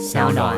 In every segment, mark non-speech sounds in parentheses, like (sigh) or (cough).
小暖。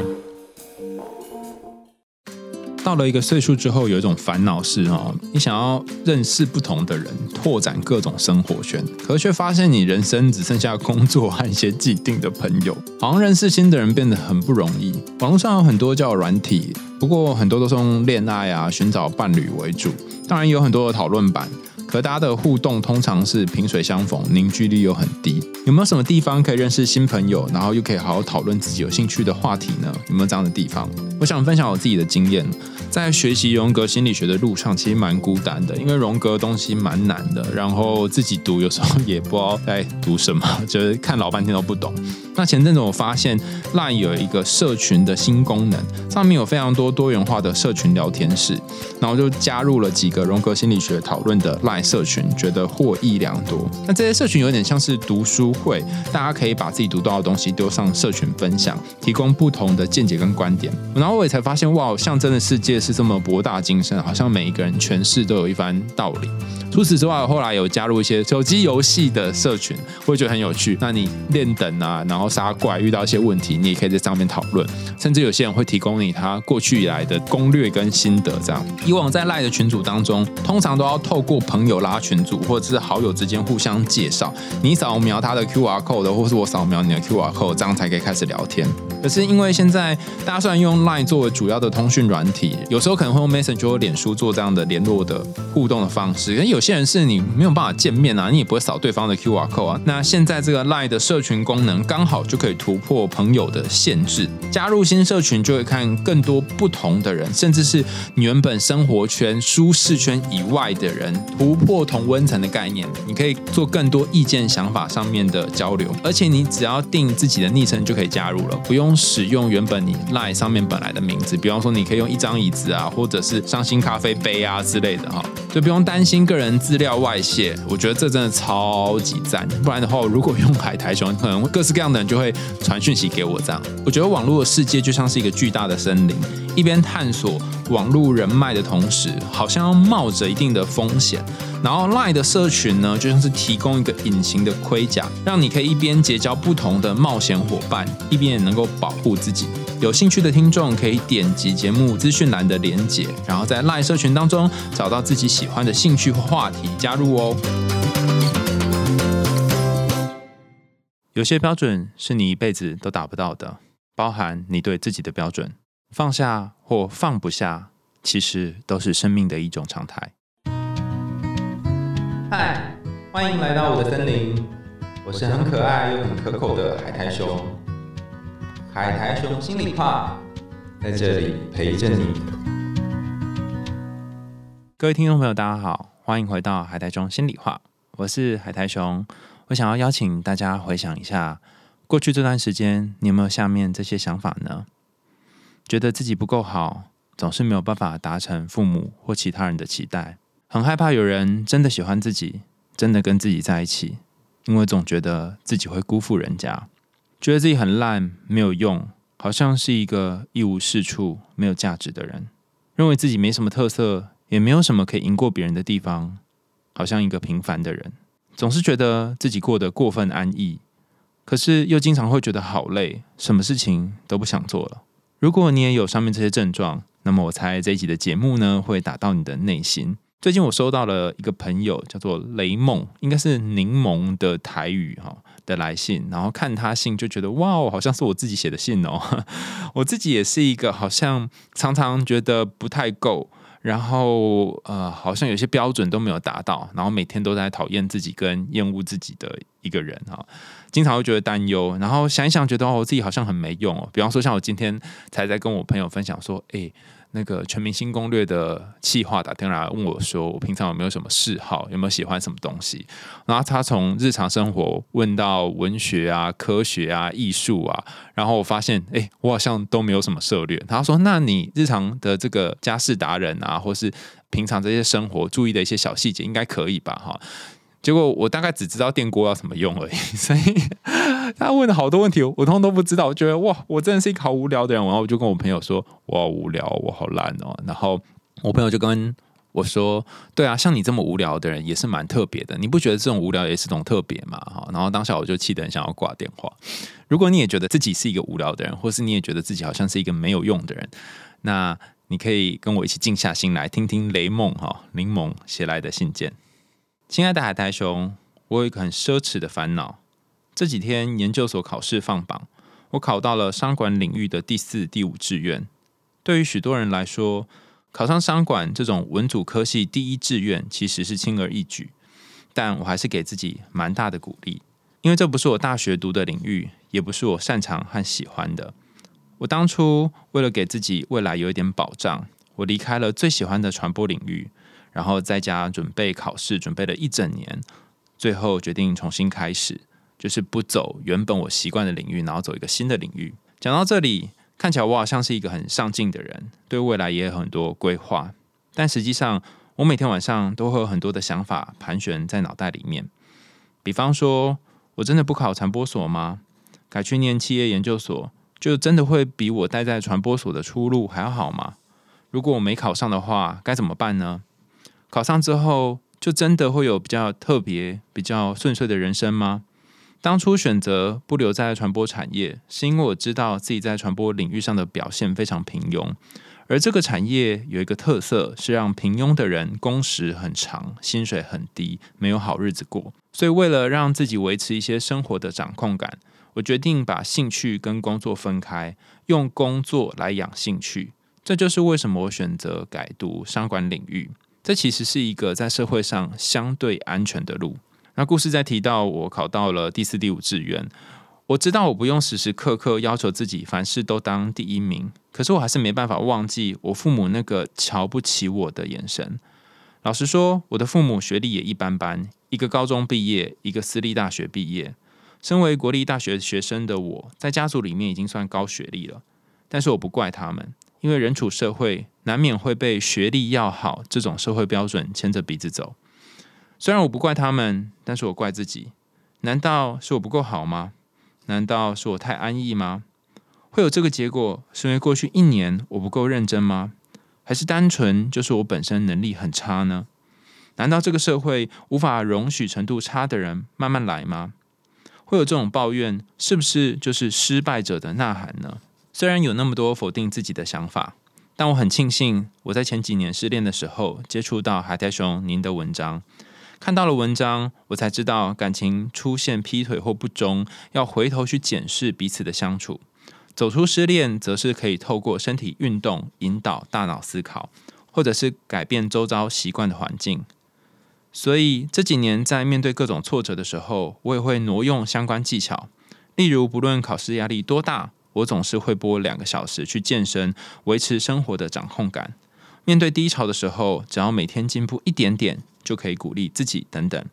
到了一个岁数之后，有一种烦恼是哦，你想要认识不同的人，拓展各种生活圈，可却发现你人生只剩下工作和一些既定的朋友，好像认识新的人变得很不容易。网络上有很多叫软体，不过很多都是用恋爱啊、寻找伴侣为主，当然有很多的讨论版。和大家的互动通常是萍水相逢，凝聚力又很低。有没有什么地方可以认识新朋友，然后又可以好好讨论自己有兴趣的话题呢？有没有这样的地方？我想分享我自己的经验，在学习荣格心理学的路上，其实蛮孤单的，因为荣格东西蛮难的，然后自己读有时候也不知道在读什么，(laughs) 就是看老半天都不懂。那前阵子我发现 LINE 有一个社群的新功能，上面有非常多多元化的社群聊天室，然后就加入了几个荣格心理学讨论的 LINE 社群，觉得获益良多。那这些社群有点像是读书会，大家可以把自己读到的东西丢上社群分享，提供不同的见解跟观点。然后我也才发现，哇，象征的世界是这么博大精深，好像每一个人诠释都有一番道理。除此之外，后来有加入一些手机游戏的社群，我也觉得很有趣。那你练等啊，然后杀怪遇到一些问题，你也可以在上面讨论。甚至有些人会提供你他过去以来的攻略跟心得。这样，以往在赖的群组当中，通常都要透过朋友有拉群组，或者是好友之间互相介绍，你扫描他的 Q R code，或是我扫描你的 Q R code，这样才可以开始聊天。可是因为现在大家虽然用 Line 作为主要的通讯软体，有时候可能会用 Messenger 或脸书做这样的联络的互动的方式，可有些人是你没有办法见面啊，你也不会扫对方的 QR code 啊。那现在这个 Line 的社群功能刚好就可以突破朋友的限制，加入新社群就会看更多不同的人，甚至是你原本生活圈、舒适圈以外的人，突破同温层的概念，你可以做更多意见、想法上面的交流。而且你只要定自己的昵称就可以加入了，不用使用原本你 Line 上面本来的名字，比方说你可以用一张椅子啊，或者是伤心咖啡杯啊之类的哈。就不用担心个人资料外泄，我觉得这真的超级赞。不然的话，如果用海苔熊，可能各式各样的人就会传讯息给我这样。我觉得网络的世界就像是一个巨大的森林，一边探索网络人脉的同时，好像要冒着一定的风险。然后，Lie 的社群呢，就像是提供一个隐形的盔甲，让你可以一边结交不同的冒险伙伴，一边也能够保护自己。有兴趣的听众可以点击节目资讯栏的连结，然后在 Lie 社群当中找到自己喜欢的兴趣或话题，加入哦。有些标准是你一辈子都达不到的，包含你对自己的标准，放下或放不下，其实都是生命的一种常态。嗨，欢迎来到我的森林，我是很可爱又很可口的海苔熊。海苔熊心里话，在这里陪着你。各位听众朋友，大家好，欢迎回到海苔熊心里话，我是海苔熊。我想要邀请大家回想一下，过去这段时间，你有没有下面这些想法呢？觉得自己不够好，总是没有办法达成父母或其他人的期待。很害怕有人真的喜欢自己，真的跟自己在一起，因为总觉得自己会辜负人家，觉得自己很烂，没有用，好像是一个一无是处、没有价值的人，认为自己没什么特色，也没有什么可以赢过别人的地方，好像一个平凡的人，总是觉得自己过得过分安逸，可是又经常会觉得好累，什么事情都不想做了。如果你也有上面这些症状，那么我猜这一集的节目呢，会打到你的内心。最近我收到了一个朋友叫做雷梦，应该是柠檬的台语哈的来信，然后看他信就觉得哇哦，好像是我自己写的信哦。(laughs) 我自己也是一个好像常常觉得不太够，然后呃，好像有些标准都没有达到，然后每天都在讨厌自己跟厌恶自己的一个人哈，经常会觉得担忧，然后想一想觉得哦，我自己好像很没用哦。比方说像我今天才在跟我朋友分享说，哎。那个全明星攻略的企划打电话来问我说：“我平常有没有什么嗜好？有没有喜欢什么东西？”然后他从日常生活问到文学啊、科学啊、艺术啊，然后我发现，哎，我好像都没有什么涉猎。他说：“那你日常的这个家事达人啊，或是平常这些生活注意的一些小细节，应该可以吧？”哈。结果我大概只知道电锅要怎么用而已，(laughs) 所以他问了好多问题，我通通都不知道。我觉得哇，我真的是一个好无聊的人。然后我就跟我朋友说，我好无聊，我好烂哦。然后我朋友就跟我说：“对啊，像你这么无聊的人也是蛮特别的，你不觉得这种无聊也是种特别吗？”哈，然后当下我就气得很想要挂电话。如果你也觉得自己是一个无聊的人，或是你也觉得自己好像是一个没有用的人，那你可以跟我一起静下心来，听听雷梦哈柠檬写来的信件。亲爱的海苔熊，我有一个很奢侈的烦恼。这几天研究所考试放榜，我考到了商管领域的第四、第五志愿。对于许多人来说，考上商管这种文组科系第一志愿其实是轻而易举，但我还是给自己蛮大的鼓励，因为这不是我大学读的领域，也不是我擅长和喜欢的。我当初为了给自己未来有一点保障，我离开了最喜欢的传播领域，然后在家准备考试，准备了一整年，最后决定重新开始，就是不走原本我习惯的领域，然后走一个新的领域。讲到这里。看起来我好像是一个很上进的人，对未来也有很多规划。但实际上，我每天晚上都会有很多的想法盘旋在脑袋里面。比方说，我真的不考传播所吗？改去念企业研究所，就真的会比我待在传播所的出路还要好吗？如果我没考上的话，该怎么办呢？考上之后，就真的会有比较特别、比较顺遂的人生吗？当初选择不留在传播产业，是因为我知道自己在传播领域上的表现非常平庸，而这个产业有一个特色是让平庸的人工时很长，薪水很低，没有好日子过。所以为了让自己维持一些生活的掌控感，我决定把兴趣跟工作分开，用工作来养兴趣。这就是为什么我选择改读商管领域。这其实是一个在社会上相对安全的路。那故事在提到我考到了第四、第五志愿，我知道我不用时时刻刻要求自己凡事都当第一名，可是我还是没办法忘记我父母那个瞧不起我的眼神。老实说，我的父母学历也一般般，一个高中毕业，一个私立大学毕业。身为国立大学学生的我，在家族里面已经算高学历了，但是我不怪他们，因为人处社会，难免会被学历要好这种社会标准牵着鼻子走。虽然我不怪他们，但是我怪自己。难道是我不够好吗？难道是我太安逸吗？会有这个结果，是因为过去一年我不够认真吗？还是单纯就是我本身能力很差呢？难道这个社会无法容许程度差的人慢慢来吗？会有这种抱怨，是不是就是失败者的呐喊呢？虽然有那么多否定自己的想法，但我很庆幸我在前几年失恋的时候接触到海苔熊您的文章。看到了文章，我才知道感情出现劈腿或不忠，要回头去检视彼此的相处。走出失恋，则是可以透过身体运动引导大脑思考，或者是改变周遭习惯的环境。所以这几年在面对各种挫折的时候，我也会挪用相关技巧。例如，不论考试压力多大，我总是会播两个小时去健身，维持生活的掌控感。面对低潮的时候，只要每天进步一点点。就可以鼓励自己等等。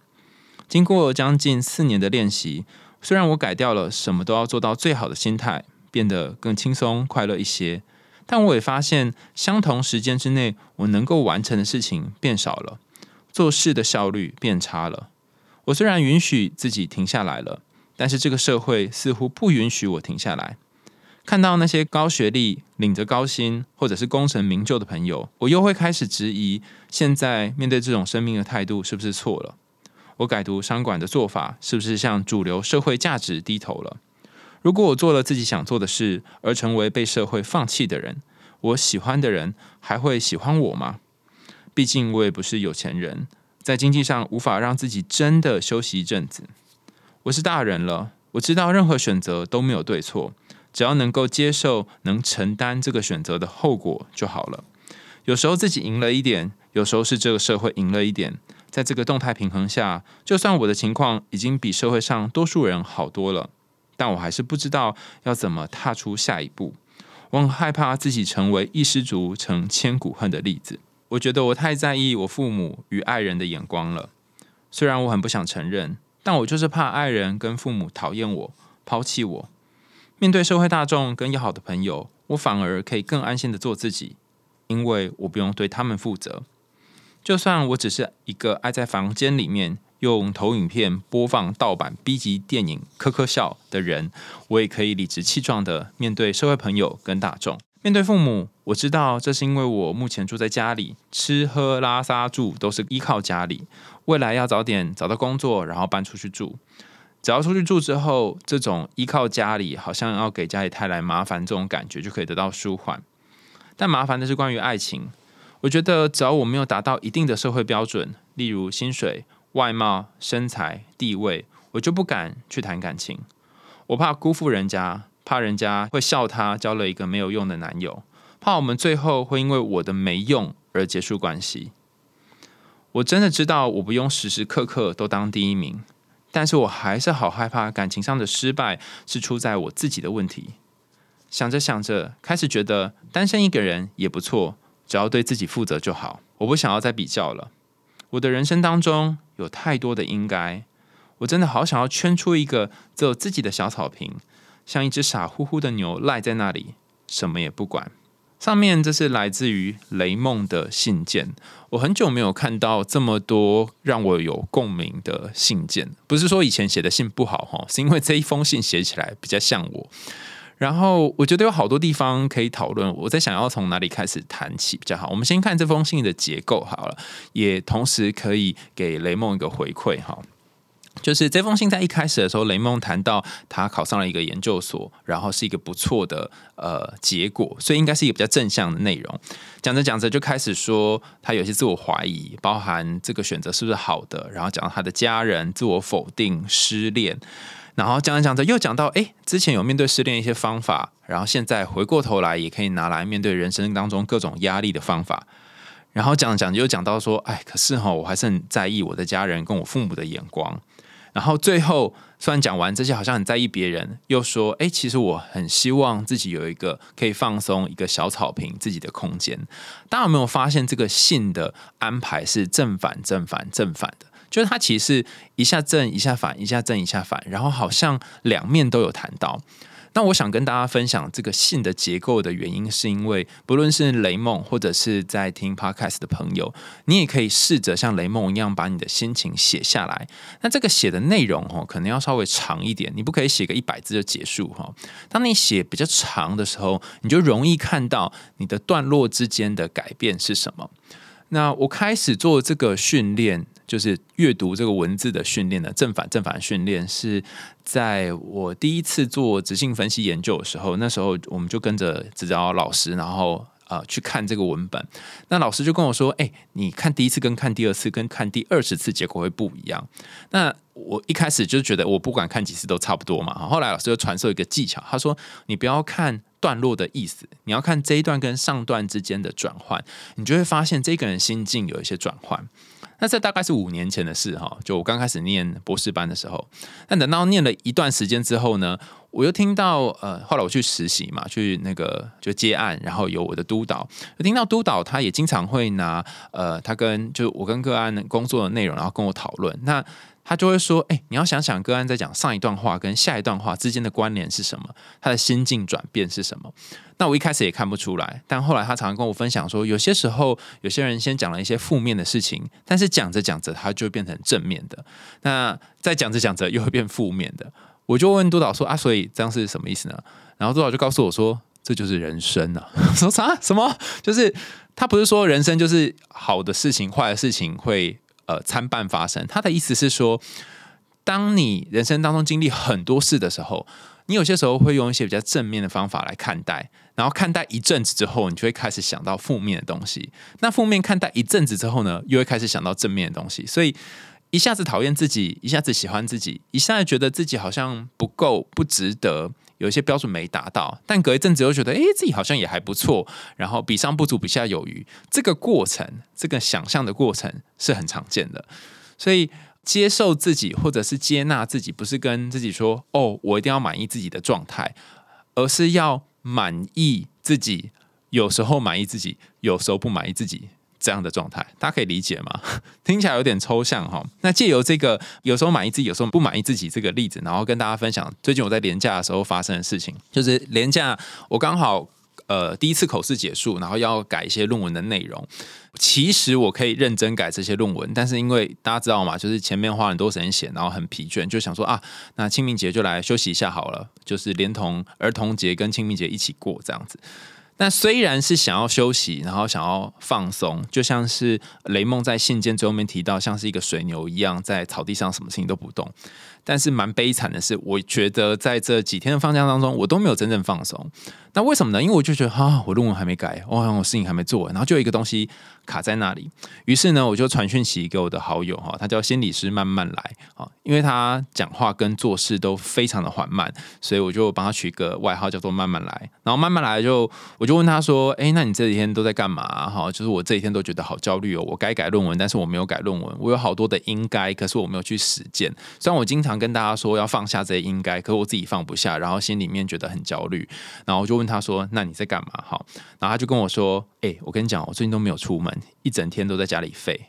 经过将近四年的练习，虽然我改掉了什么都要做到最好的心态，变得更轻松快乐一些，但我也发现，相同时间之内，我能够完成的事情变少了，做事的效率变差了。我虽然允许自己停下来了，但是这个社会似乎不允许我停下来。看到那些高学历、领着高薪或者是功成名就的朋友，我又会开始质疑：现在面对这种生命的态度是不是错了？我改读商管的做法是不是向主流社会价值低头了？如果我做了自己想做的事，而成为被社会放弃的人，我喜欢的人还会喜欢我吗？毕竟我也不是有钱人，在经济上无法让自己真的休息一阵子。我是大人了，我知道任何选择都没有对错。只要能够接受、能承担这个选择的后果就好了。有时候自己赢了一点，有时候是这个社会赢了一点。在这个动态平衡下，就算我的情况已经比社会上多数人好多了，但我还是不知道要怎么踏出下一步。我很害怕自己成为一失足成千古恨的例子。我觉得我太在意我父母与爱人的眼光了。虽然我很不想承认，但我就是怕爱人跟父母讨厌我、抛弃我。面对社会大众跟要好的朋友，我反而可以更安心的做自己，因为我不用对他们负责。就算我只是一个爱在房间里面用投影片播放盗版 B 级电影、科科笑的人，我也可以理直气壮的面对社会朋友跟大众。面对父母，我知道这是因为我目前住在家里，吃喝拉撒住都是依靠家里。未来要早点找到工作，然后搬出去住。只要出去住之后，这种依靠家里，好像要给家里带来麻烦这种感觉，就可以得到舒缓。但麻烦的是关于爱情。我觉得只要我没有达到一定的社会标准，例如薪水、外貌、身材、地位，我就不敢去谈感情。我怕辜负人家。怕人家会笑他交了一个没有用的男友，怕我们最后会因为我的没用而结束关系。我真的知道我不用时时刻刻都当第一名，但是我还是好害怕感情上的失败是出在我自己的问题。想着想着，开始觉得单身一个人也不错，只要对自己负责就好。我不想要再比较了。我的人生当中有太多的应该，我真的好想要圈出一个只有自己的小草坪。像一只傻乎乎的牛赖在那里，什么也不管。上面这是来自于雷梦的信件。我很久没有看到这么多让我有共鸣的信件。不是说以前写的信不好哈，是因为这一封信写起来比较像我。然后我觉得有好多地方可以讨论。我在想要从哪里开始谈起比较好。我们先看这封信的结构好了，也同时可以给雷梦一个回馈哈。就是这封信在一开始的时候，雷蒙谈到他考上了一个研究所，然后是一个不错的呃结果，所以应该是一个比较正向的内容。讲着讲着就开始说他有些自我怀疑，包含这个选择是不是好的，然后讲到他的家人自我否定、失恋，然后讲着讲着又讲到哎，之前有面对失恋一些方法，然后现在回过头来也可以拿来面对人生当中各种压力的方法。然后讲着讲着又讲到说，哎，可是哈，我还是很在意我的家人跟我父母的眼光。然后最后，虽然讲完这些，好像很在意别人，又说：“哎，其实我很希望自己有一个可以放松、一个小草坪、自己的空间。”大家有没有发现，这个信的安排是正反、正反、正反的？就是它其实一下正、一下反、一下正、一下反，然后好像两面都有谈到。那我想跟大家分享这个信的结构的原因，是因为不论是雷梦或者是在听 podcast 的朋友，你也可以试着像雷梦一样把你的心情写下来。那这个写的内容哦，可能要稍微长一点，你不可以写个一百字就结束哈。当你写比较长的时候，你就容易看到你的段落之间的改变是什么。那我开始做这个训练。就是阅读这个文字的训练的正反正反训练，是在我第一次做直性分析研究的时候，那时候我们就跟着指导老师，然后呃去看这个文本。那老师就跟我说：“哎，你看第一次跟看第二次跟看第二十次结果会不一样。”那我一开始就觉得我不管看几次都差不多嘛。后来老师就传授一个技巧，他说：“你不要看段落的意思，你要看这一段跟上段之间的转换，你就会发现这个人心境有一些转换。”那这大概是五年前的事哈，就我刚开始念博士班的时候。那等到念了一段时间之后呢，我又听到呃，后来我去实习嘛，去那个就接案，然后有我的督导，听到督导他也经常会拿呃，他跟就我跟个案工作的内容，然后跟我讨论那。他就会说：“哎，你要想想，个案在讲上一段话跟下一段话之间的关联是什么？他的心境转变是什么？那我一开始也看不出来，但后来他常常跟我分享说，有些时候有些人先讲了一些负面的事情，但是讲着讲着，他就变成正面的。那再讲着讲着，又会变负面的。我就问督导说：啊，所以这样是什么意思呢？然后督导就告诉我说：这就是人生啊！(laughs) 说啥？什么？就是他不是说人生就是好的事情、坏的事情会。”呃，参半发生。他的意思是说，当你人生当中经历很多事的时候，你有些时候会用一些比较正面的方法来看待，然后看待一阵子之后，你就会开始想到负面的东西。那负面看待一阵子之后呢，又会开始想到正面的东西。所以一下子讨厌自己，一下子喜欢自己，一下子觉得自己好像不够、不值得。有一些标准没达到，但隔一阵子又觉得，哎，自己好像也还不错。然后比上不足，比下有余。这个过程，这个想象的过程是很常见的。所以接受自己，或者是接纳自己，不是跟自己说，哦，我一定要满意自己的状态，而是要满意自己。有时候满意自己，有时候不满意自己。这样的状态，大家可以理解吗？(laughs) 听起来有点抽象哈。那借由这个有时候满意自己，有时候不满意自己这个例子，然后跟大家分享最近我在廉价的时候发生的事情。就是廉价，我刚好呃第一次口试结束，然后要改一些论文的内容。其实我可以认真改这些论文，但是因为大家知道嘛，就是前面花很多时间写，然后很疲倦，就想说啊，那清明节就来休息一下好了，就是连同儿童节跟清明节一起过这样子。那虽然是想要休息，然后想要放松，就像是雷梦在信件最后面提到，像是一个水牛一样在草地上，什么事情都不动。但是蛮悲惨的是，我觉得在这几天的放假当中，我都没有真正放松。那为什么呢？因为我就觉得啊，我论文还没改，我好像我事情还没做，然后就有一个东西卡在那里。于是呢，我就传讯息给我的好友哈，他叫心理师慢慢来啊，因为他讲话跟做事都非常的缓慢，所以我就帮他取个外号叫做慢慢来。然后慢慢来就我就问他说：“哎，那你这几天都在干嘛？哈，就是我这几天都觉得好焦虑哦，我该改论文，但是我没有改论文，我有好多的应该，可是我没有去实践。虽然我经常。跟大家说要放下这些应该，可是我自己放不下，然后心里面觉得很焦虑，然后我就问他说：“那你在干嘛？”哈，然后他就跟我说：“哎，我跟你讲，我最近都没有出门，一整天都在家里废。”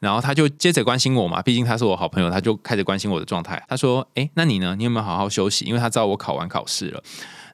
然后他就接着关心我嘛，毕竟他是我好朋友，他就开始关心我的状态。他说：“哎，那你呢？你有没有好好休息？因为他知道我考完考试了。”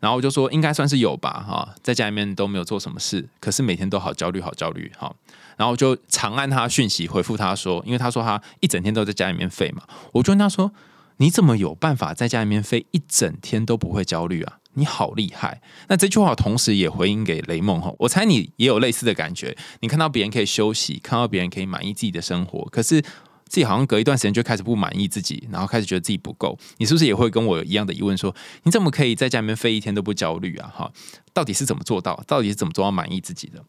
然后我就说：“应该算是有吧，哈，在家里面都没有做什么事，可是每天都好焦虑，好焦虑，哈。”然后就长按他讯息回复他说：“因为他说他一整天都在家里面废嘛。”我就问他说。你怎么有办法在家里面废一整天都不会焦虑啊？你好厉害！那这句话同时也回应给雷梦哈，我猜你也有类似的感觉。你看到别人可以休息，看到别人可以满意自己的生活，可是自己好像隔一段时间就开始不满意自己，然后开始觉得自己不够。你是不是也会跟我有一样的疑问？说你怎么可以在家里面飞一天都不焦虑啊？哈，到底是怎么做到？到底是怎么做到满意自己的？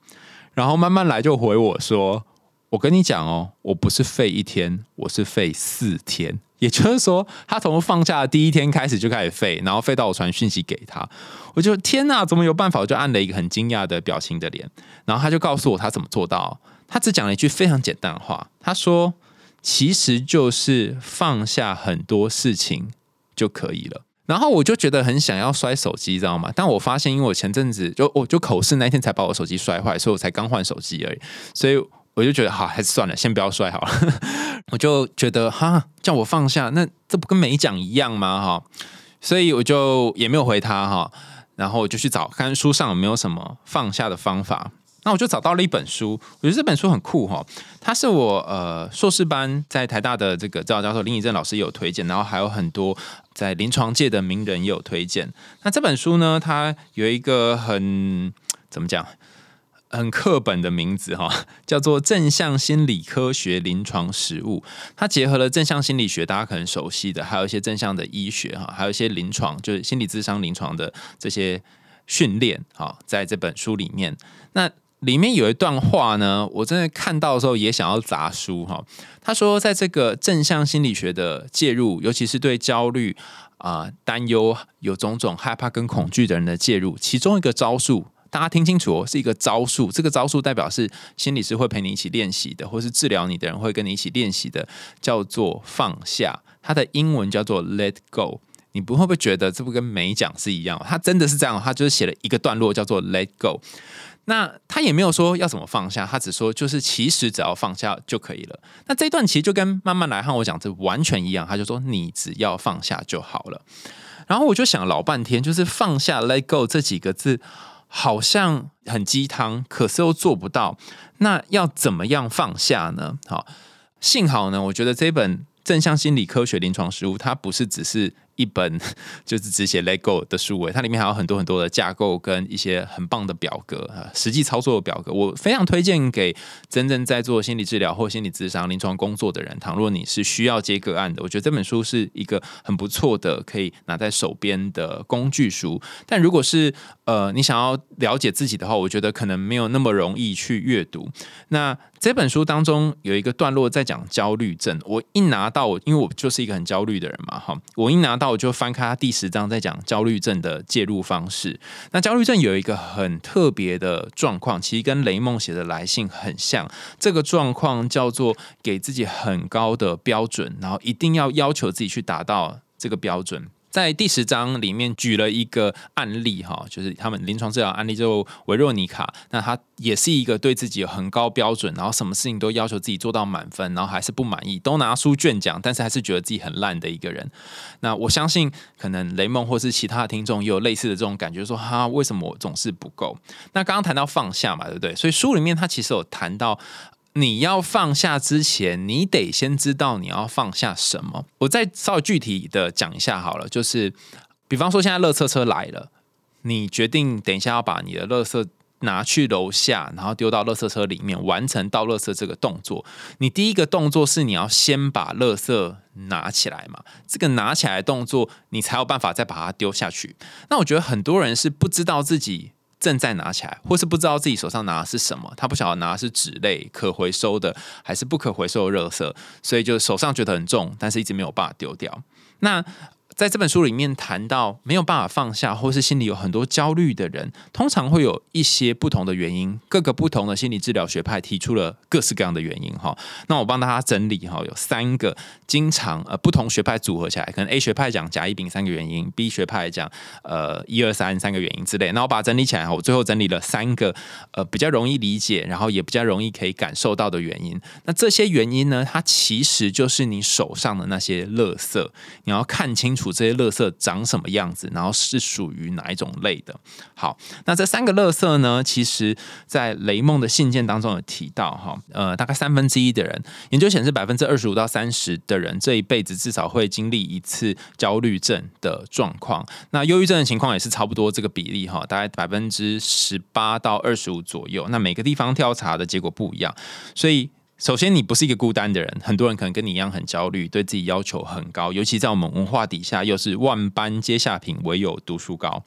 然后慢慢来就回我说，我跟你讲哦，我不是废一天，我是废四天。也就是说，他从放假的第一天开始就开始废，然后废到我传讯息给他，我就天哪，怎么有办法？我就按了一个很惊讶的表情的脸，然后他就告诉我他怎么做到。他只讲了一句非常简单的话，他说：“其实就是放下很多事情就可以了。”然后我就觉得很想要摔手机，知道吗？但我发现，因为我前阵子就我就口试那天才把我手机摔坏，所以我才刚换手机而已，所以。我就觉得好，还是算了，先不要摔好了。(laughs) 我就觉得哈，叫我放下，那这不跟没讲一样吗？哈，所以我就也没有回他哈。然后我就去找看书上有没有什么放下的方法。那我就找到了一本书，我觉得这本书很酷哈。它是我呃硕士班在台大的这个指导教授林以正老师有推荐，然后还有很多在临床界的名人也有推荐。那这本书呢，它有一个很怎么讲？很课本的名字哈，(laughs) 叫做正向心理科学临床实务。它结合了正向心理学，大家可能熟悉的，还有一些正向的医学哈，还有一些临床，就是心理智商临床的这些训练哈，在这本书里面。那里面有一段话呢，我真的看到的时候也想要砸书哈。他说，在这个正向心理学的介入，尤其是对焦虑啊、担忧、有种种害怕跟恐惧的人的介入，其中一个招数。大家听清楚哦，是一个招数。这个招数代表是心理师会陪你一起练习的，或是治疗你的人会跟你一起练习的，叫做放下。它的英文叫做 Let Go。你不会不会觉得这不跟没讲是一样？他真的是这样，他就是写了一个段落叫做 Let Go。那他也没有说要怎么放下，他只说就是其实只要放下就可以了。那这段其实就跟慢慢来和我讲这完全一样，他就说你只要放下就好了。然后我就想老半天，就是放下 Let Go 这几个字。好像很鸡汤，可是又做不到。那要怎么样放下呢？好，幸好呢，我觉得这本正向心理科学临床实务，它不是只是。一本 (laughs) 就是只写 Lego 的书诶，它里面还有很多很多的架构跟一些很棒的表格啊，实际操作的表格，我非常推荐给真正在做心理治疗或心理咨商临床工作的人。倘若你是需要接个案的，我觉得这本书是一个很不错的可以拿在手边的工具书。但如果是呃你想要了解自己的话，我觉得可能没有那么容易去阅读。那这本书当中有一个段落在讲焦虑症，我一拿到，因为我就是一个很焦虑的人嘛，哈，我一拿到那我就翻开他第十章，在讲焦虑症的介入方式。那焦虑症有一个很特别的状况，其实跟雷梦写的来信很像。这个状况叫做给自己很高的标准，然后一定要要求自己去达到这个标准。在第十章里面举了一个案例哈，就是他们临床治疗案例，就维若妮卡。那他也是一个对自己有很高标准，然后什么事情都要求自己做到满分，然后还是不满意，都拿书卷奖，但是还是觉得自己很烂的一个人。那我相信，可能雷梦或是其他的听众也有类似的这种感觉，说哈，为什么我总是不够？那刚刚谈到放下嘛，对不对？所以书里面他其实有谈到。你要放下之前，你得先知道你要放下什么。我再稍微具体的讲一下好了，就是比方说现在乐车车来了，你决定等一下要把你的垃圾拿去楼下，然后丢到垃圾车里面，完成倒垃圾这个动作。你第一个动作是你要先把垃圾拿起来嘛？这个拿起来动作，你才有办法再把它丢下去。那我觉得很多人是不知道自己。正在拿起来，或是不知道自己手上拿的是什么，他不晓得拿的是纸类可回收的还是不可回收的热色，所以就手上觉得很重，但是一直没有办法丢掉。那在这本书里面谈到没有办法放下，或是心里有很多焦虑的人，通常会有一些不同的原因。各个不同的心理治疗学派提出了各式各样的原因哈。那我帮大家整理哈，有三个经常呃不同学派组合起来，可能 A 学派讲甲乙丙三个原因，B 学派讲呃一二三三个原因之类。那我把它整理起来哈，我最后整理了三个呃比较容易理解，然后也比较容易可以感受到的原因。那这些原因呢，它其实就是你手上的那些垃圾，你要看清楚。这些垃圾长什么样子，然后是属于哪一种类的？好，那这三个垃圾呢？其实，在雷梦的信件当中有提到哈，呃，大概三分之一的人，研究显示百分之二十五到三十的人这一辈子至少会经历一次焦虑症的状况。那忧郁症的情况也是差不多这个比例哈，大概百分之十八到二十五左右。那每个地方调查的结果不一样，所以。首先，你不是一个孤单的人，很多人可能跟你一样很焦虑，对自己要求很高，尤其在我们文化底下，又是万般皆下品，唯有读书高。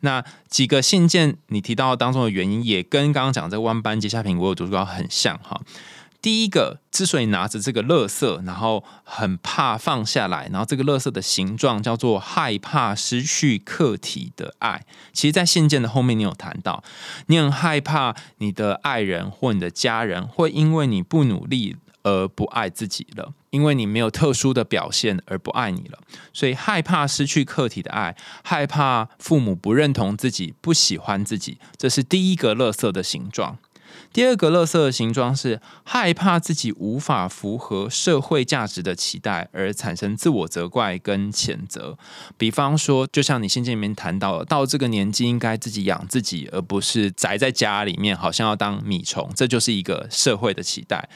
那几个信件你提到当中的原因，也跟刚刚讲这万般皆下品，唯有读书高很像哈。第一个，之所以拿着这个乐色，然后很怕放下来，然后这个乐色的形状叫做害怕失去客体的爱。其实，在信件的后面，你有谈到，你很害怕你的爱人或你的家人会因为你不努力而不爱自己了，因为你没有特殊的表现而不爱你了，所以害怕失去客体的爱，害怕父母不认同自己、不喜欢自己，这是第一个乐色的形状。第二个乐色的形状是害怕自己无法符合社会价值的期待，而产生自我责怪跟谴责。比方说，就像你信件里面谈到，到这个年纪应该自己养自己，而不是宅在家里面，好像要当米虫，这就是一个社会的期待。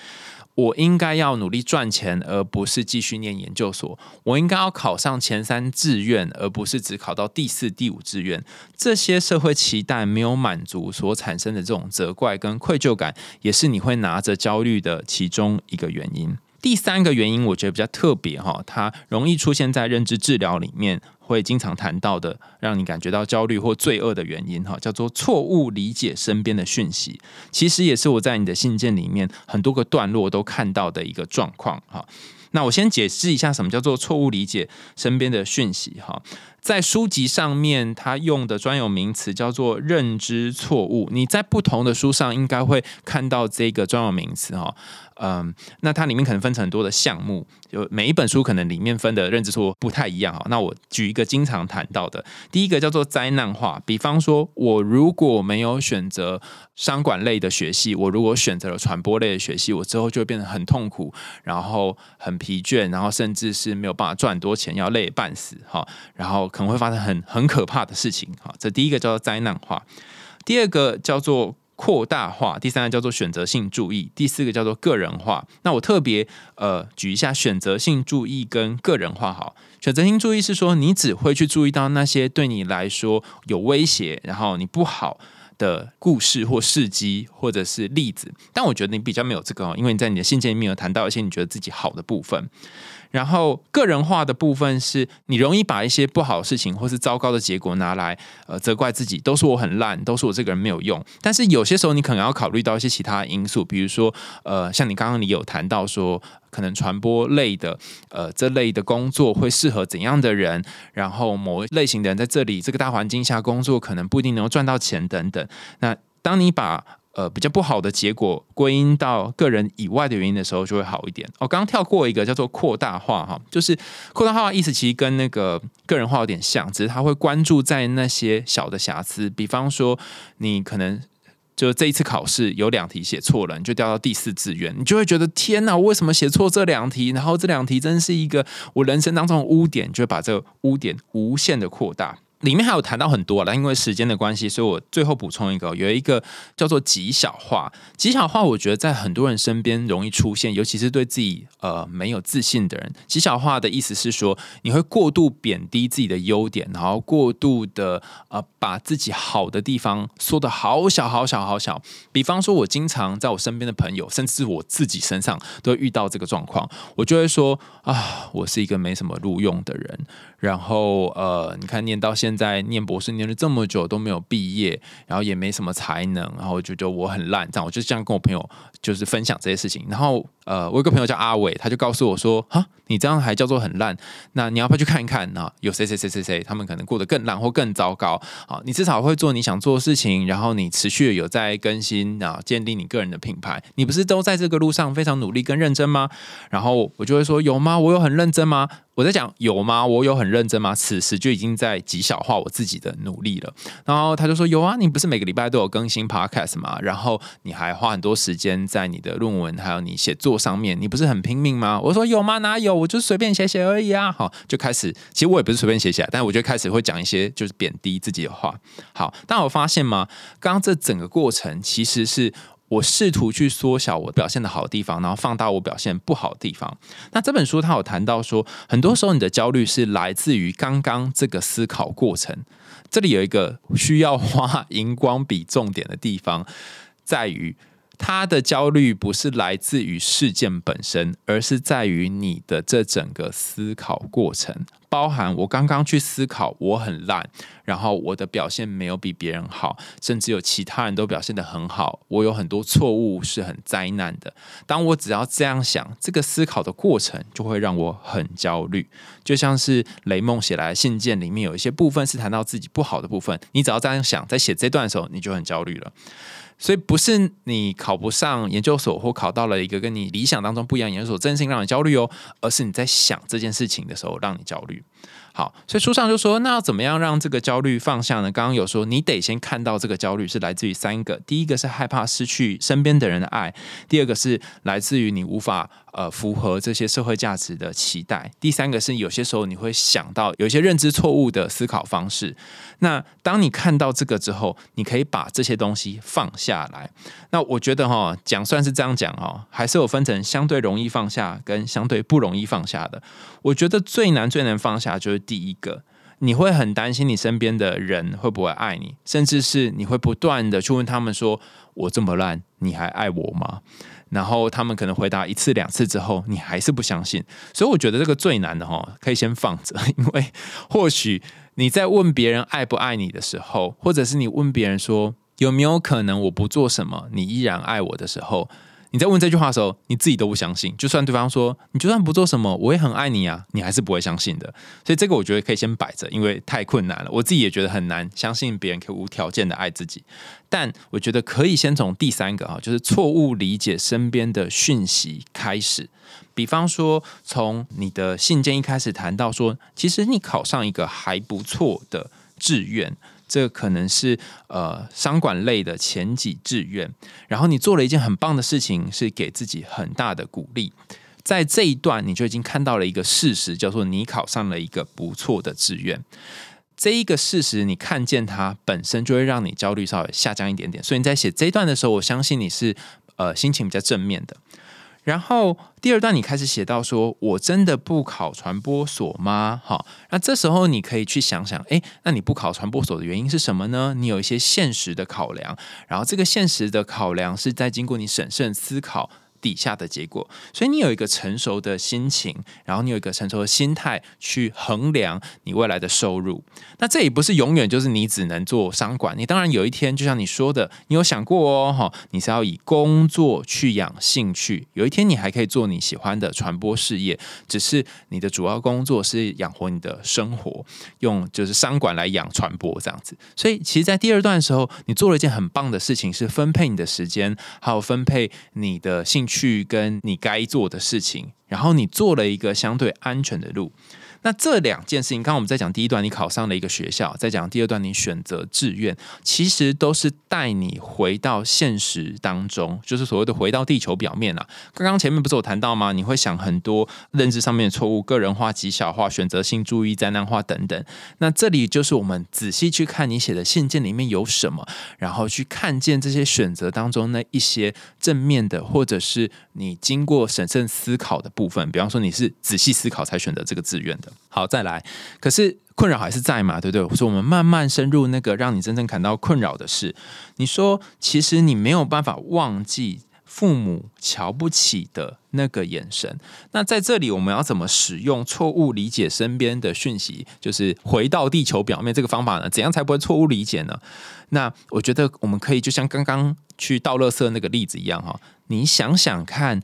我应该要努力赚钱，而不是继续念研究所。我应该要考上前三志愿，而不是只考到第四、第五志愿。这些社会期待没有满足所产生的这种责怪跟愧疚感，也是你会拿着焦虑的其中一个原因。第三个原因，我觉得比较特别哈，它容易出现在认知治疗里面。会经常谈到的，让你感觉到焦虑或罪恶的原因，哈，叫做错误理解身边的讯息。其实也是我在你的信件里面很多个段落都看到的一个状况，哈。那我先解释一下什么叫做错误理解身边的讯息，哈。在书籍上面，他用的专有名词叫做认知错误。你在不同的书上应该会看到这个专有名词，哈。嗯，那它里面可能分成很多的项目，就每一本书可能里面分的认知错不太一样哈。那我举一个经常谈到的，第一个叫做灾难化。比方说，我如果没有选择商管类的学系，我如果选择了传播类的学系，我之后就会变得很痛苦，然后很疲倦，然后甚至是没有办法赚多钱，要累半死哈。然后可能会发生很很可怕的事情哈。这第一个叫做灾难化，第二个叫做。扩大化，第三个叫做选择性注意，第四个叫做个人化。那我特别呃举一下选择性注意跟个人化。好，选择性注意是说你只会去注意到那些对你来说有威胁，然后你不好的故事或事迹或者是例子。但我觉得你比较没有这个，因为你在你的信件里面有谈到一些你觉得自己好的部分。然后个人化的部分是你容易把一些不好的事情或是糟糕的结果拿来呃责怪自己，都是我很烂，都是我这个人没有用。但是有些时候你可能要考虑到一些其他因素，比如说呃，像你刚刚你有谈到说，可能传播类的呃这类的工作会适合怎样的人，然后某类型的人在这里这个大环境下工作可能不一定能够赚到钱等等。那当你把呃，比较不好的结果归因到个人以外的原因的时候，就会好一点。我刚刚跳过一个叫做扩大化哈，就是扩大化意思其实跟那个个人化有点像，只是他会关注在那些小的瑕疵，比方说你可能就这一次考试有两题写错了，你就掉到第四志愿，你就会觉得天哪，我为什么写错这两题？然后这两题真是一个我人生当中的污点，就会把这个污点无限的扩大。里面还有谈到很多了，因为时间的关系，所以我最后补充一个，有一个叫做极小化。极小化，我觉得在很多人身边容易出现，尤其是对自己呃没有自信的人。极小化的意思是说，你会过度贬低自己的优点，然后过度的呃把自己好的地方缩的好小好小好小。比方说，我经常在我身边的朋友，甚至我自己身上都会遇到这个状况，我就会说啊，我是一个没什么录用的人。然后呃，你看念到现现在念博士念了这么久都没有毕业，然后也没什么才能，然后就觉得我很烂，这样我就这样跟我朋友就是分享这些事情。然后呃，我有个朋友叫阿伟，他就告诉我说：“哈，你这样还叫做很烂？那你要不要去看一看呢？有谁谁谁谁谁，他们可能过得更烂或更糟糕啊？你至少会做你想做的事情，然后你持续有在更新啊，建立你个人的品牌。你不是都在这个路上非常努力跟认真吗？然后我就会说：有吗？我有很认真吗？”我在讲有吗？我有很认真吗？此时就已经在极小化我自己的努力了。然后他就说有啊，你不是每个礼拜都有更新 podcast 吗？然后你还花很多时间在你的论文还有你写作上面，你不是很拼命吗？我说有吗？哪有？我就随便写写而已啊。好，就开始，其实我也不是随便写写，但我就开始会讲一些就是贬低自己的话。好，但我发现吗？刚刚这整个过程其实是。我试图去缩小我表现的好的地方，然后放大我表现不好的地方。那这本书它有谈到说，很多时候你的焦虑是来自于刚刚这个思考过程。这里有一个需要花荧光笔重点的地方，在于。他的焦虑不是来自于事件本身，而是在于你的这整个思考过程，包含我刚刚去思考我很烂，然后我的表现没有比别人好，甚至有其他人都表现得很好，我有很多错误是很灾难的。当我只要这样想，这个思考的过程就会让我很焦虑。就像是雷梦写来的信件里面有一些部分是谈到自己不好的部分，你只要这样想，在写这段的时候，你就很焦虑了。所以不是你考不上研究所，或考到了一个跟你理想当中不一样研究所，真心让你焦虑哦，而是你在想这件事情的时候让你焦虑。好，所以书上就说，那要怎么样让这个焦虑放下呢？刚刚有说，你得先看到这个焦虑是来自于三个，第一个是害怕失去身边的人的爱，第二个是来自于你无法呃符合这些社会价值的期待，第三个是有些时候你会想到有一些认知错误的思考方式。那当你看到这个之后，你可以把这些东西放下来。那我觉得哈，讲算是这样讲哈，还是有分成相对容易放下跟相对不容易放下的。我觉得最难最难放下就是。第一个，你会很担心你身边的人会不会爱你，甚至是你会不断的去问他们说：“我这么烂，你还爱我吗？”然后他们可能回答一次两次之后，你还是不相信。所以我觉得这个最难的哈，可以先放着，因为或许你在问别人爱不爱你的时候，或者是你问别人说有没有可能我不做什么，你依然爱我的时候。你在问这句话的时候，你自己都不相信。就算对方说你就算不做什么，我也很爱你啊，你还是不会相信的。所以这个我觉得可以先摆着，因为太困难了。我自己也觉得很难相信别人可以无条件的爱自己。但我觉得可以先从第三个啊，就是错误理解身边的讯息开始。比方说，从你的信件一开始谈到说，其实你考上一个还不错的志愿。这可能是呃商管类的前几志愿，然后你做了一件很棒的事情，是给自己很大的鼓励。在这一段，你就已经看到了一个事实，叫做你考上了一个不错的志愿。这一个事实，你看见它本身就会让你焦虑稍微下降一点点。所以你在写这一段的时候，我相信你是呃心情比较正面的。然后第二段你开始写到说，我真的不考传播所吗？好，那这时候你可以去想想，哎，那你不考传播所的原因是什么呢？你有一些现实的考量，然后这个现实的考量是在经过你审慎思考。底下的结果，所以你有一个成熟的心情，然后你有一个成熟的心态去衡量你未来的收入。那这也不是永远就是你只能做商管，你当然有一天就像你说的，你有想过哦，哈，你是要以工作去养兴趣，有一天你还可以做你喜欢的传播事业，只是你的主要工作是养活你的生活，用就是商管来养传播这样子。所以其实，在第二段的时候，你做了一件很棒的事情，是分配你的时间，还有分配你的兴趣。去跟你该做的事情，然后你做了一个相对安全的路。那这两件事情，刚刚我们在讲第一段，你考上了一个学校，在讲第二段，你选择志愿，其实都是带你回到现实当中，就是所谓的回到地球表面啊。刚刚前面不是有谈到吗？你会想很多认知上面的错误，个人化、极小化、选择性注意、灾难化等等。那这里就是我们仔细去看你写的信件里面有什么，然后去看见这些选择当中那一些正面的，或者是你经过审慎思考的部分。比方说，你是仔细思考才选择这个志愿的。好，再来，可是困扰还是在嘛，对不对？所以我们慢慢深入那个让你真正感到困扰的事。你说，其实你没有办法忘记。父母瞧不起的那个眼神，那在这里我们要怎么使用错误理解身边的讯息？就是回到地球表面这个方法呢？怎样才不会错误理解呢？那我觉得我们可以就像刚刚去倒垃圾那个例子一样哈，你想想看，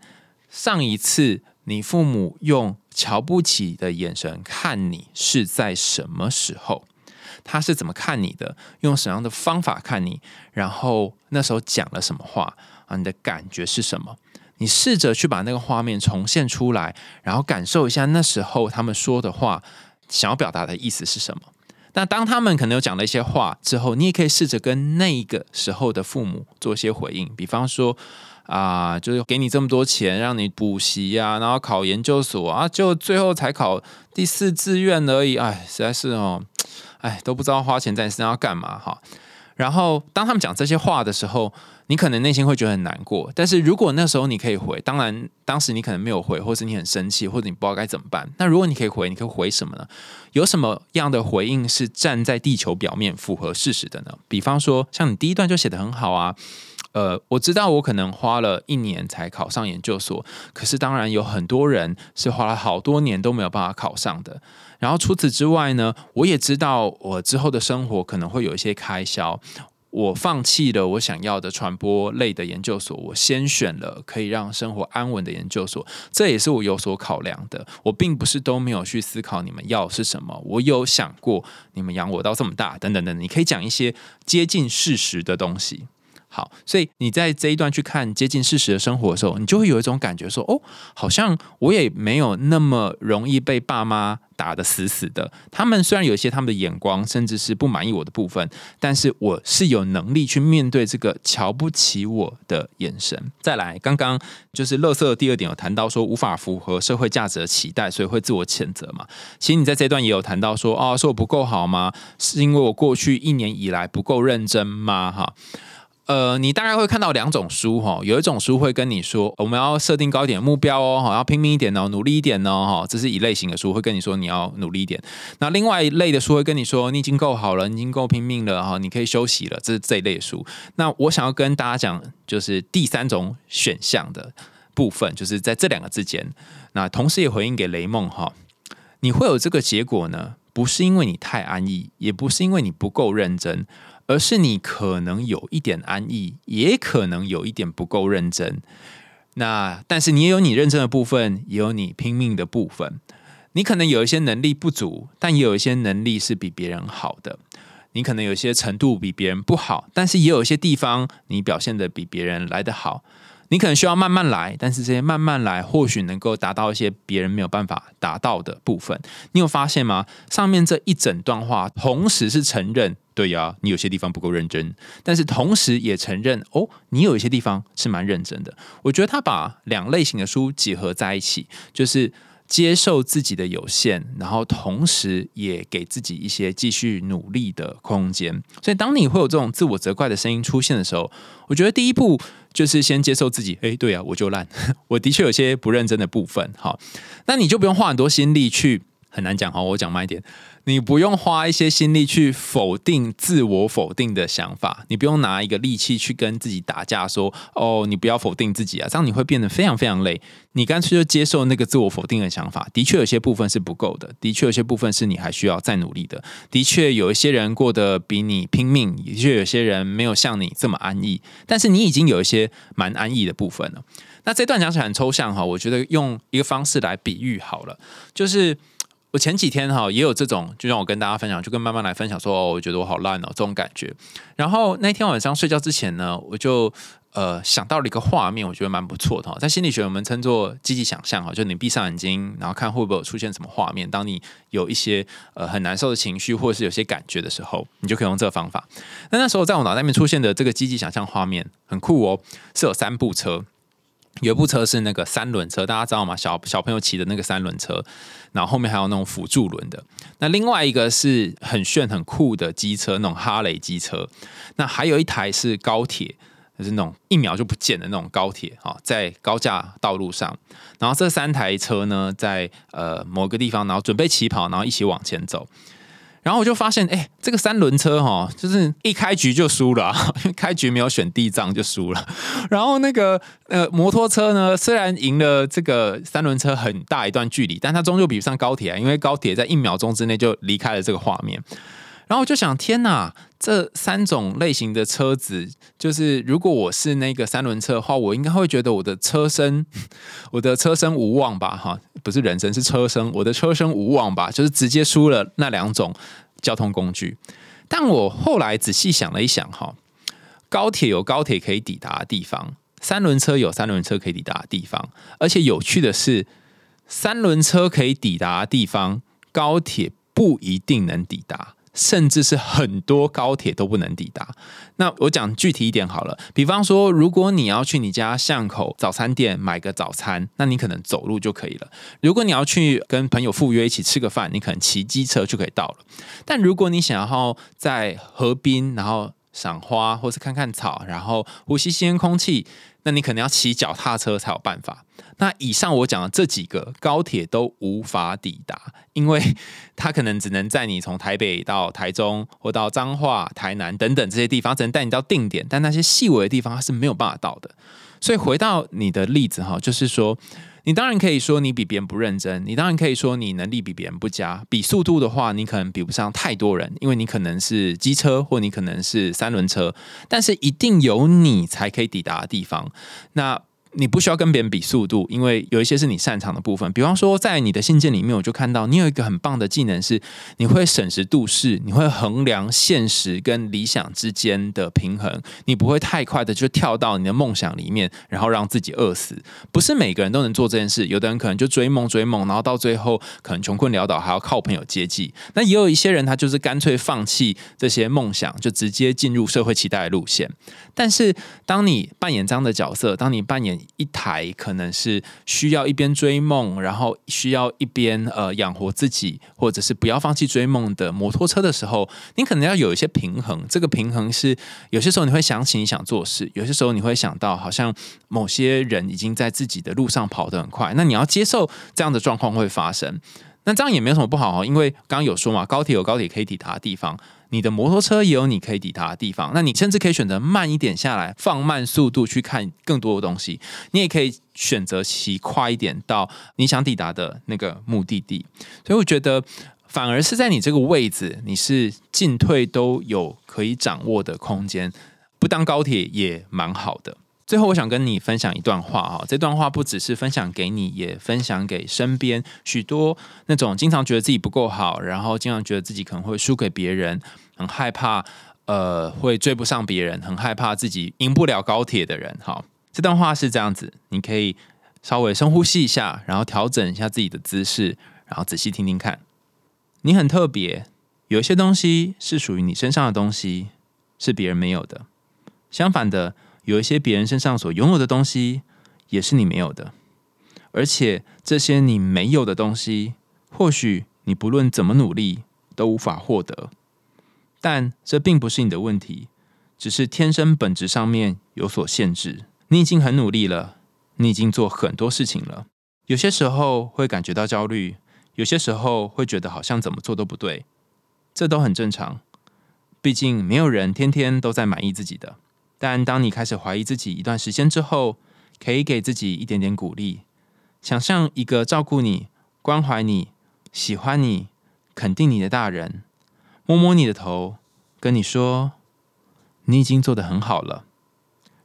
上一次你父母用瞧不起的眼神看你是在什么时候？他是怎么看你的？用什么样的方法看你？然后那时候讲了什么话啊？你的感觉是什么？你试着去把那个画面重现出来，然后感受一下那时候他们说的话，想要表达的意思是什么。那当他们可能有讲了一些话之后，你也可以试着跟那个时候的父母做一些回应，比方说啊，就是给你这么多钱让你补习啊，然后考研究所啊，就最后才考第四志愿而已，哎，实在是哦，哎，都不知道花钱在你身上要干嘛哈。然后当他们讲这些话的时候。你可能内心会觉得很难过，但是如果那时候你可以回，当然当时你可能没有回，或是你很生气，或者你不知道该怎么办。那如果你可以回，你可以回什么呢？有什么样的回应是站在地球表面符合事实的呢？比方说，像你第一段就写的很好啊，呃，我知道我可能花了一年才考上研究所，可是当然有很多人是花了好多年都没有办法考上的。然后除此之外呢，我也知道我之后的生活可能会有一些开销。我放弃了我想要的传播类的研究所，我先选了可以让生活安稳的研究所，这也是我有所考量的。我并不是都没有去思考你们要是什么，我有想过你们养我到这么大，等等等，你可以讲一些接近事实的东西。好，所以你在这一段去看接近事实的生活的时候，你就会有一种感觉，说哦，好像我也没有那么容易被爸妈打得死死的。他们虽然有些他们的眼光，甚至是不满意我的部分，但是我是有能力去面对这个瞧不起我的眼神。再来，刚刚就是乐色的第二点有谈到说无法符合社会价值的期待，所以会自我谴责嘛。其实你在这段也有谈到说，哦，说我不够好吗？是因为我过去一年以来不够认真吗？哈。呃，你大概会看到两种书哈，有一种书会跟你说，我们要设定高一点目标哦，哈，要拼命一点哦，努力一点哦，哈，这是一类型的书会跟你说你要努力一点。那另外一类的书会跟你说，你已经够好了，你已经够拼命了哈，你可以休息了。这是这一类的书。那我想要跟大家讲，就是第三种选项的部分，就是在这两个之间。那同时也回应给雷梦哈，你会有这个结果呢，不是因为你太安逸，也不是因为你不够认真。而是你可能有一点安逸，也可能有一点不够认真。那但是你也有你认真的部分，也有你拼命的部分。你可能有一些能力不足，但也有一些能力是比别人好的。你可能有些程度比别人不好，但是也有一些地方你表现的比别人来得好。你可能需要慢慢来，但是这些慢慢来或许能够达到一些别人没有办法达到的部分。你有发现吗？上面这一整段话，同时是承认。对呀，你有些地方不够认真，但是同时也承认哦，你有一些地方是蛮认真的。我觉得他把两类型的书结合在一起，就是接受自己的有限，然后同时也给自己一些继续努力的空间。所以，当你会有这种自我责怪的声音出现的时候，我觉得第一步就是先接受自己。哎，对啊，我就烂，(laughs) 我的确有些不认真的部分。好，那你就不用花很多心力去。很难讲哈，我讲慢一点。你不用花一些心力去否定自我否定的想法，你不用拿一个力气去跟自己打架，说哦，你不要否定自己啊，这样你会变得非常非常累。你干脆就接受那个自我否定的想法，的确有些部分是不够的，的确有些部分是你还需要再努力的。的确有一些人过得比你拼命，的确有些人没有像你这么安逸，但是你已经有一些蛮安逸的部分了。那这段讲起来很抽象哈，我觉得用一个方式来比喻好了，就是。我前几天哈也有这种，就让我跟大家分享，就跟慢慢来分享说，哦，我觉得我好烂哦，这种感觉。然后那天晚上睡觉之前呢，我就呃想到了一个画面，我觉得蛮不错的哈。在心理学我们称作积极想象哈，就你闭上眼睛，然后看会不会有出现什么画面。当你有一些呃很难受的情绪，或者是有些感觉的时候，你就可以用这个方法。那那时候在我脑袋里面出现的这个积极想象画面很酷哦，是有三部车。有一部车是那个三轮车，大家知道吗？小小朋友骑的那个三轮车，然后后面还有那种辅助轮的。那另外一个是很炫很酷的机车，那种哈雷机车。那还有一台是高铁，就是那种一秒就不见的那种高铁啊，在高架道路上。然后这三台车呢，在呃某个地方，然后准备起跑，然后一起往前走。然后我就发现，哎，这个三轮车哈，就是一开局就输了，因 (laughs) 为开局没有选地藏就输了。然后那个呃摩托车呢，虽然赢了这个三轮车很大一段距离，但它终究比不上高铁啊，因为高铁在一秒钟之内就离开了这个画面。然后我就想，天哪！这三种类型的车子，就是如果我是那个三轮车的话，我应该会觉得我的车身，(laughs) 我的车身无望吧？哈，不是人生，是车身，我的车身无望吧？就是直接输了那两种交通工具。但我后来仔细想了一想，哈，高铁有高铁可以抵达的地方，三轮车有三轮车可以抵达的地方，而且有趣的是，三轮车可以抵达的地方，高铁不一定能抵达。甚至是很多高铁都不能抵达。那我讲具体一点好了，比方说，如果你要去你家巷口早餐店买个早餐，那你可能走路就可以了；如果你要去跟朋友赴约一起吃个饭，你可能骑机车就可以到了。但如果你想要在河滨，然后赏花，或是看看草，然后呼吸新鲜空气，那你可能要骑脚踏车才有办法。那以上我讲的这几个高铁都无法抵达，因为 (laughs) 它可能只能在你从台北到台中或到彰化、台南等等这些地方，只能带你到定点，但那些细微的地方它是没有办法到的。所以回到你的例子哈，就是说。你当然可以说你比别人不认真，你当然可以说你能力比别人不佳。比速度的话，你可能比不上太多人，因为你可能是机车，或你可能是三轮车，但是一定有你才可以抵达的地方。那。你不需要跟别人比速度，因为有一些是你擅长的部分。比方说，在你的信件里面，我就看到你有一个很棒的技能，是你会审时度势，你会衡量现实跟理想之间的平衡。你不会太快的就跳到你的梦想里面，然后让自己饿死。不是每个人都能做这件事，有的人可能就追梦追梦，然后到最后可能穷困潦倒，还要靠朋友接济。那也有一些人，他就是干脆放弃这些梦想，就直接进入社会期待的路线。但是，当你扮演这样的角色，当你扮演一台可能是需要一边追梦，然后需要一边呃养活自己，或者是不要放弃追梦的摩托车的时候，你可能要有一些平衡。这个平衡是有些时候你会想起你想做事，有些时候你会想到好像某些人已经在自己的路上跑得很快，那你要接受这样的状况会发生。那这样也没有什么不好哦，因为刚刚有说嘛，高铁有高铁可以抵达的地方。你的摩托车也有你可以抵达的地方，那你甚至可以选择慢一点下来，放慢速度去看更多的东西。你也可以选择骑快一点到你想抵达的那个目的地。所以我觉得，反而是在你这个位置，你是进退都有可以掌握的空间，不当高铁也蛮好的。最后，我想跟你分享一段话哈。这段话不只是分享给你，也分享给身边许多那种经常觉得自己不够好，然后经常觉得自己可能会输给别人，很害怕呃会追不上别人，很害怕自己赢不了高铁的人。好，这段话是这样子，你可以稍微深呼吸一下，然后调整一下自己的姿势，然后仔细听听看。你很特别，有一些东西是属于你身上的东西，是别人没有的。相反的。有一些别人身上所拥有的东西，也是你没有的，而且这些你没有的东西，或许你不论怎么努力都无法获得。但这并不是你的问题，只是天生本质上面有所限制。你已经很努力了，你已经做很多事情了。有些时候会感觉到焦虑，有些时候会觉得好像怎么做都不对，这都很正常。毕竟没有人天天都在满意自己的。但当你开始怀疑自己一段时间之后，可以给自己一点点鼓励，想象一个照顾你、关怀你、喜欢你、肯定你的大人，摸摸你的头，跟你说：“你已经做得很好了。”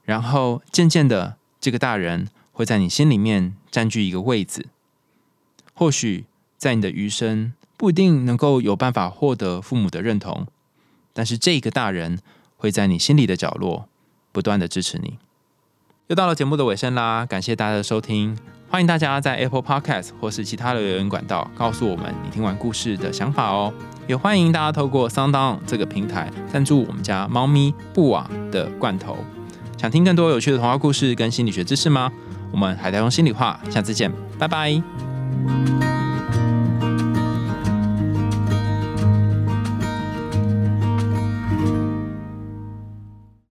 然后渐渐的，这个大人会在你心里面占据一个位子。或许在你的余生，不一定能够有办法获得父母的认同，但是这个大人会在你心里的角落。不断的支持你。又到了节目的尾声啦，感谢大家的收听，欢迎大家在 Apple Podcast 或是其他的留言管道告诉我们你听完故事的想法哦。也欢迎大家透过 Sound On 这个平台赞助我们家猫咪布瓦的罐头。想听更多有趣的童话故事跟心理学知识吗？我们海苔用心里话，下次见，拜拜。